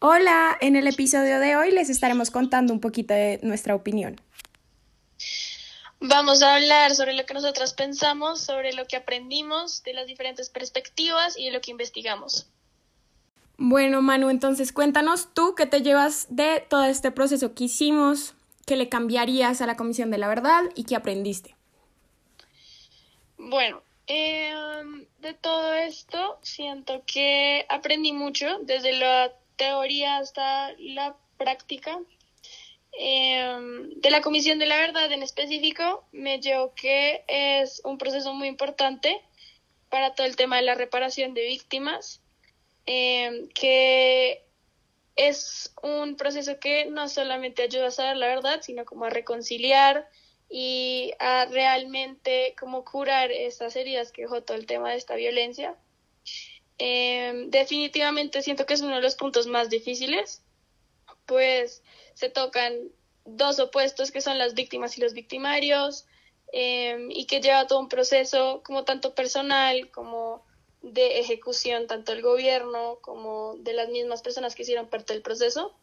Hola, en el episodio de hoy les estaremos contando un poquito de nuestra opinión. Vamos a hablar sobre lo que nosotras pensamos, sobre lo que aprendimos, de las diferentes perspectivas y de lo que investigamos. Bueno, Manu, entonces cuéntanos tú qué te llevas de todo este proceso que hicimos, qué le cambiarías a la Comisión de la Verdad y qué aprendiste. Bueno, eh, de todo esto siento que aprendí mucho, desde la teoría hasta la práctica. Em, de la Comisión de la Verdad en específico, me llevo que es un proceso muy importante para todo el tema de la reparación de víctimas, em, que es un proceso que no solamente ayuda a saber la verdad, sino como a reconciliar y a realmente como curar estas heridas que dejó todo el tema de esta violencia. Em, definitivamente siento que es uno de los puntos más difíciles, pues se tocan dos opuestos que son las víctimas y los victimarios, em, y que lleva todo un proceso como tanto personal como de ejecución, tanto del gobierno como de las mismas personas que hicieron parte del proceso.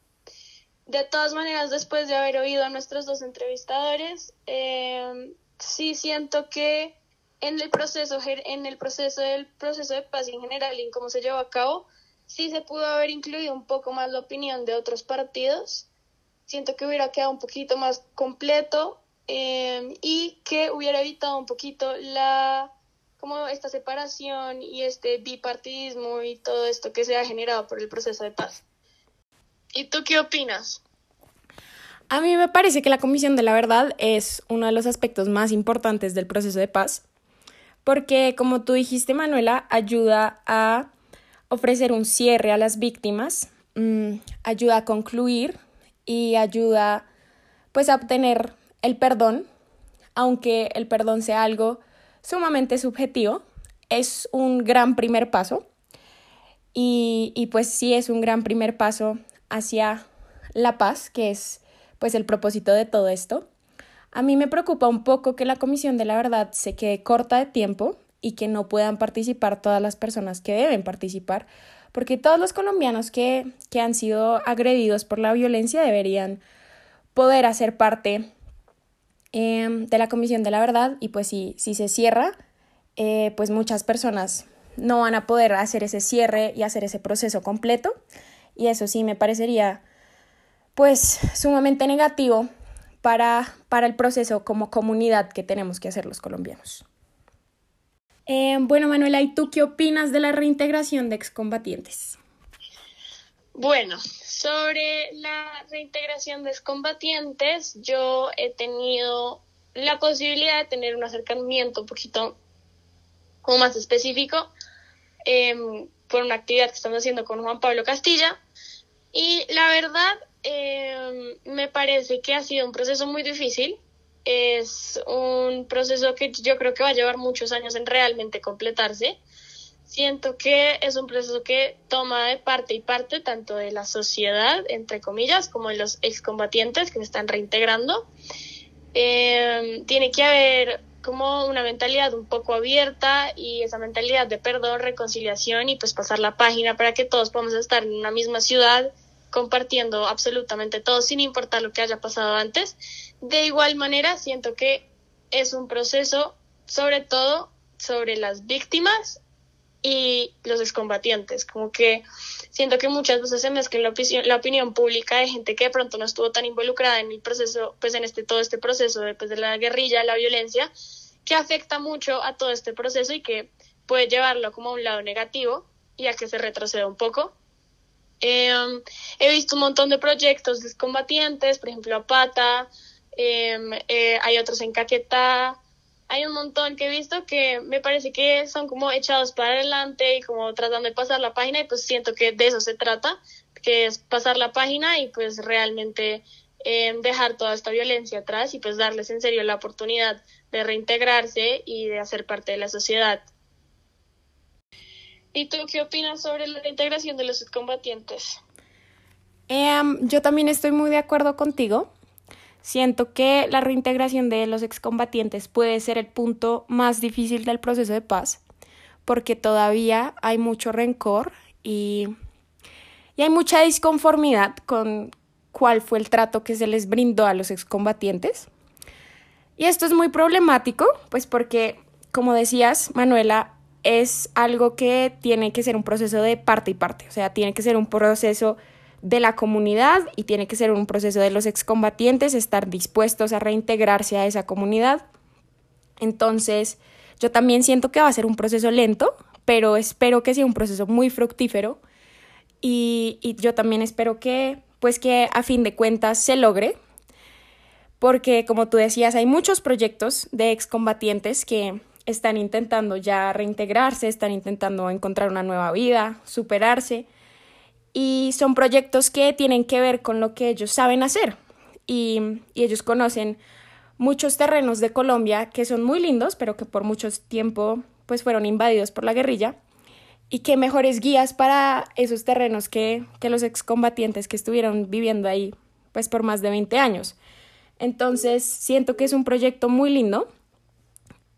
De todas maneras, después de haber oído a nuestros dos entrevistadores, em, sí siento que en el proceso, en el proceso del proceso de paz en general y en cómo se llevó a cabo, sí se pudo haber incluido un poco más la opinión de otros partidos. Siento que hubiera quedado un poquito más completo em, y que hubiera evitado un poquito la como esta separación y este bipartidismo y todo esto que se ha generado por el proceso de paz. ¿Y tú qué opinas? A mí me parece que la Comisión de la Verdad es uno de los aspectos más importantes del proceso de paz porque como tú dijiste, Manuela, ayuda a ofrecer un cierre a las víctimas, mm, ayuda a concluir y ayuda pues a obtener el perdón, aunque el perdón sea algo sumamente subjetivo, es un gran primer paso y, y pues sí es un gran primer paso hacia la paz, que es pues el propósito de todo esto. A mí me preocupa un poco que la Comisión de la Verdad se quede corta de tiempo y que no puedan participar todas las personas que deben participar, porque todos los colombianos que, han sido agredidos por la violencia deberían poder hacer parte em, de la Comisión de la Verdad y pues si, si se cierra, eh, pues muchas personas no van a poder hacer ese cierre y hacer ese proceso completo y eso sí me parecería pues sumamente negativo para, para el proceso como comunidad que tenemos que hacer los colombianos. Eh, bueno, Manuela, ¿y tú qué opinas de la reintegración de excombatientes? Bueno, sobre la reintegración de excombatientes, yo he tenido la posibilidad de tener un acercamiento un poquito más específico em, por una actividad que estamos haciendo con Juan Pablo Castilla. Y la verdad, eh, me parece que ha sido un proceso muy difícil. Es un proceso que yo creo que va a llevar muchos años en realmente completarse. Siento que es un proceso que toma de parte y parte tanto de la sociedad, entre comillas, como de los excombatientes que se están reintegrando. Eh, tiene que haber como una mentalidad un poco abierta y esa mentalidad de perdón, reconciliación y pues pasar la página para que todos podamos estar en una misma ciudad compartiendo absolutamente todo sin importar lo que haya pasado antes. De igual manera, siento que es un proceso sobre todo sobre las víctimas y los excombatientes, como que siento que muchas veces se mezcla la, opinión, la opinión pública de gente que de pronto no estuvo tan involucrada en el proceso, pues en este todo este proceso después de la guerrilla, la violencia, que afecta mucho a todo este proceso y que puede llevarlo como a un lado negativo y a que se retroceda un poco. Em, he visto un montón de proyectos de combatientes, por ejemplo, Apata, em, eh, hay otros en Caquetá, hay un montón que he visto que me parece que son como echados para adelante y como tratando de pasar la página y pues siento que de eso se trata, que es pasar la página y pues realmente em, dejar toda esta violencia atrás y pues darles en serio la oportunidad de reintegrarse y de hacer parte de la sociedad. ¿Y tú qué opinas sobre la integración de los combatientes? Em, yo también estoy muy de acuerdo contigo. Siento que la reintegración de los excombatientes puede ser el punto más difícil del proceso de paz, porque todavía hay mucho rencor y, y hay mucha disconformidad con cuál fue el trato que se les brindó a los excombatientes. Y esto es muy problemático, pues porque, como decías, Manuela, es algo que tiene que ser un proceso de parte y parte, o sea, tiene que ser un proceso de la comunidad y tiene que ser un proceso de los excombatientes, estar dispuestos a reintegrarse a esa comunidad. Entonces, yo también siento que va a ser un proceso lento, pero espero que sea un proceso muy fructífero y, y yo también espero que, pues que a fin de cuentas se logre, porque como tú decías, hay muchos proyectos de excombatientes que están intentando ya reintegrarse, están intentando encontrar una nueva vida, superarse. Y son proyectos que tienen que ver con lo que ellos saben hacer. Y, ellos conocen muchos terrenos de Colombia que son muy lindos, pero que por mucho tiempo pues fueron invadidos por la guerrilla. Y qué mejores guías para esos terrenos que, que los excombatientes que estuvieron viviendo ahí pues por más de 20 años. Entonces siento que es un proyecto muy lindo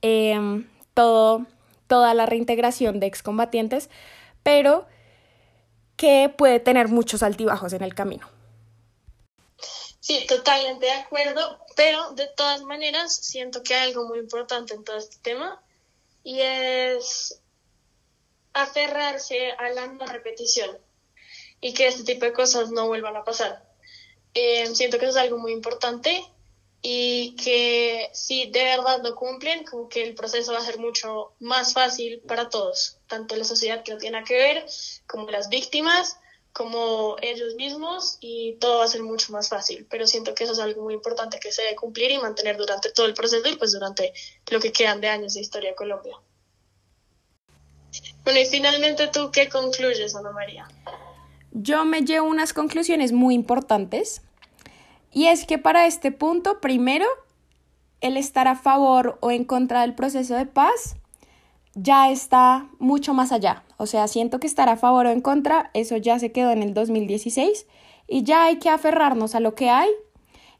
Em, todo, toda la reintegración de excombatientes, pero que puede tener muchos altibajos en el camino. Sí, totalmente de acuerdo, pero de todas maneras siento que hay algo muy importante en todo este tema y es aferrarse a la no repetición y que este tipo de cosas no vuelvan a pasar. Em, siento que eso es algo muy importante y que si de verdad lo cumplen, como que el proceso va a ser mucho más fácil para todos, tanto la sociedad que no tiene que ver, como las víctimas, como ellos mismos, y todo va a ser mucho más fácil. Pero siento que eso es algo muy importante que se debe cumplir y mantener durante todo el proceso y pues durante lo que quedan de años de historia de Colombia. Bueno, y finalmente tú, ¿qué concluyes, Ana María? Yo me llevo unas conclusiones muy importantes y es que para este punto, primero, el estar a favor o en contra del proceso de paz ya está mucho más allá. O sea, siento que estar a favor o en contra, eso ya se quedó en el 2016 y ya hay que aferrarnos a lo que hay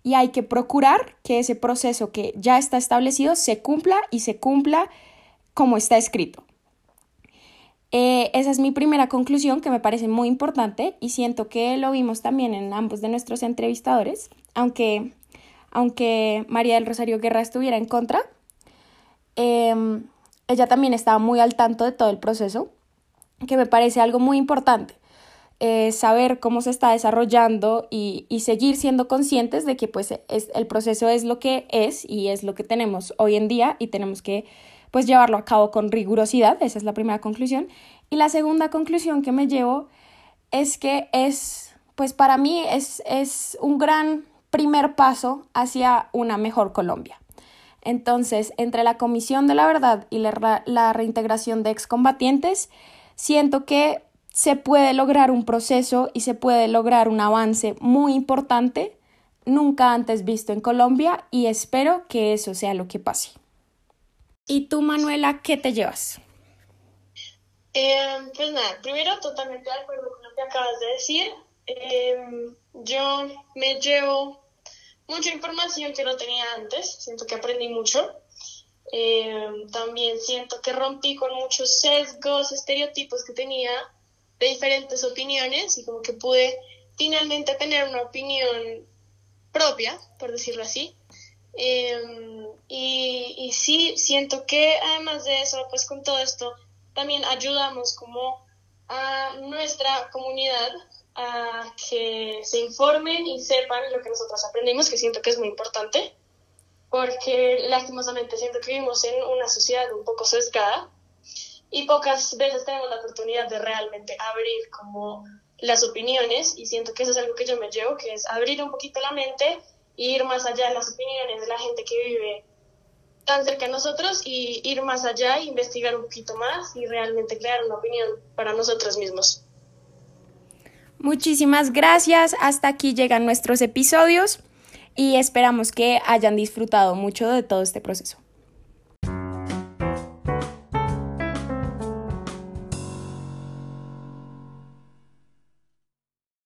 y hay que procurar que ese proceso que ya está establecido se cumpla y se cumpla como está escrito. Eh, esa es mi primera conclusión que me parece muy importante y siento que lo vimos también en ambos de nuestros entrevistadores, aunque, aunque María del Rosario Guerra estuviera en contra, em, ella también estaba muy al tanto de todo el proceso, que me parece algo muy importante. Eh, saber cómo se está desarrollando y, y, seguir siendo conscientes de que pues es, el proceso es lo que es y es lo que tenemos hoy en día y tenemos que pues llevarlo a cabo con rigurosidad, esa es la primera conclusión. Y la segunda conclusión que me llevo es que es, pues para mí es, es un gran primer paso hacia una mejor Colombia. Entonces, entre la Comisión de la Verdad y la, reintegración de excombatientes, siento que se puede lograr un proceso y se puede lograr un avance muy importante, nunca antes visto en Colombia, y espero que eso sea lo que pase. ¿Y tú, Manuela, qué te llevas? Eh, pues nada, primero totalmente de acuerdo con lo que acabas de decir. Em, yo me llevo mucha información que no tenía antes, siento que aprendí mucho. Em, también siento que rompí con muchos sesgos, estereotipos que tenía de diferentes opiniones y como que pude finalmente tener una opinión propia, por decirlo así. Em, y, y sí, siento que además de eso, pues con todo esto, también ayudamos como a nuestra comunidad a que se informen y sepan lo que nosotros aprendimos, que siento que es muy importante, porque lastimosamente siento que vivimos en una sociedad un poco sesgada y pocas veces tenemos la oportunidad de realmente abrir como las opiniones y siento que eso es algo que yo me llevo, que es abrir un poquito la mente ir más allá de las opiniones de la gente que vive tan cerca de nosotros y ir más allá, investigar un poquito más y realmente crear una opinión para nosotros mismos. Muchísimas gracias. Hasta aquí llegan nuestros episodios y esperamos que hayan disfrutado mucho de todo este proceso.